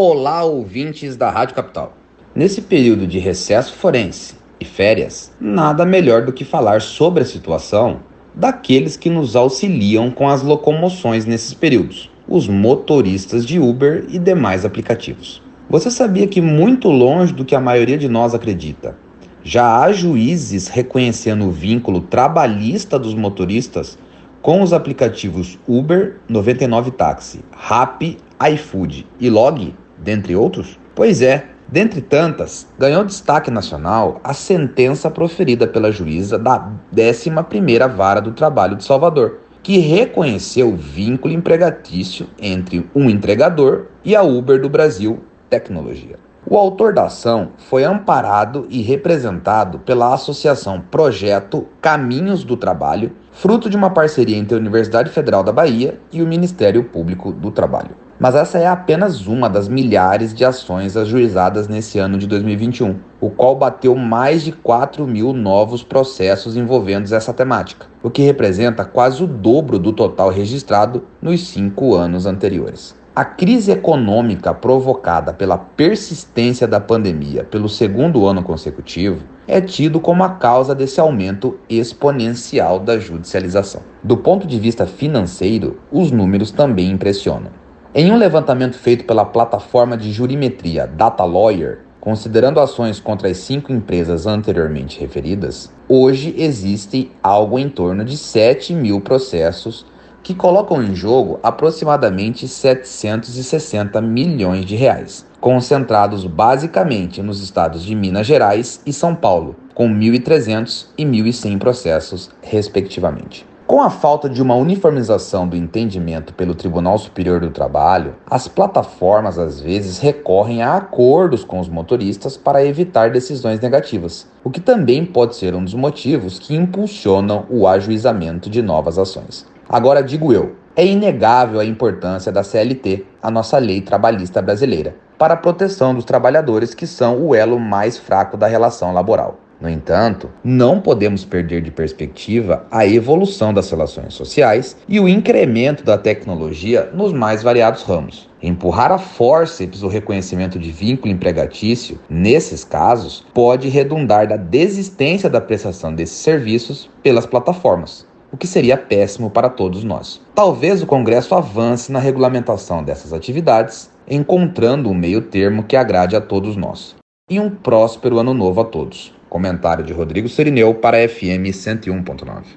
Olá, ouvintes da Rádio Capital. Nesse período de recesso forense e férias, nada melhor do que falar sobre a situação daqueles que nos auxiliam com as locomoções nesses períodos, os motoristas de Uber e demais aplicativos. Você sabia que, muito longe do que a maioria de nós acredita, já há juízes reconhecendo o vínculo trabalhista dos motoristas com os aplicativos Uber, 99 Táxi, Rappi, iFood e Log, dentre outros? Pois é, dentre tantas, ganhou destaque nacional a sentença proferida pela juíza da 11ª Vara do Trabalho de Salvador, que reconheceu o vínculo empregatício entre um entregador e a Uber do Brasil Tecnologia. O autor da ação foi amparado e representado pela Associação Projeto Caminhos do Trabalho, fruto de uma parceria entre a Universidade Federal da Bahia e o Ministério Público do Trabalho. Mas essa é apenas uma das milhares de ações ajuizadas nesse ano de 2021, o qual bateu mais de 4 mil novos processos envolvendo essa temática, o que representa quase o dobro do total registrado nos cinco anos anteriores. A crise econômica provocada pela persistência da pandemia pelo segundo ano consecutivo é tido como a causa desse aumento exponencial da judicialização. Do ponto de vista financeiro, os números também impressionam. Em um levantamento feito pela plataforma de jurimetria Data Lawyer, considerando ações contra as cinco empresas anteriormente referidas, hoje existe algo em torno de 7 mil processos que colocam em jogo aproximadamente 760 milhões de reais, concentrados basicamente nos estados de Minas Gerais e São Paulo, com 1.300 e 1.100 processos, respectivamente. Com a falta de uma uniformização do entendimento pelo Tribunal Superior do Trabalho, as plataformas às vezes recorrem a acordos com os motoristas para evitar decisões negativas, o que também pode ser um dos motivos que impulsionam o ajuizamento de novas ações. Agora digo eu, é inegável a importância da CLT, a nossa lei trabalhista brasileira, para a proteção dos trabalhadores que são o elo mais fraco da relação laboral. No entanto, não podemos perder de perspectiva a evolução das relações sociais e o incremento da tecnologia nos mais variados ramos. Empurrar a forceps o reconhecimento de vínculo empregatício, nesses casos, pode redundar da desistência da prestação desses serviços pelas plataformas o que seria péssimo para todos nós. Talvez o Congresso avance na regulamentação dessas atividades, encontrando um meio termo que agrade a todos nós. E um próspero ano novo a todos. Comentário de Rodrigo Serineu para FM 101.9.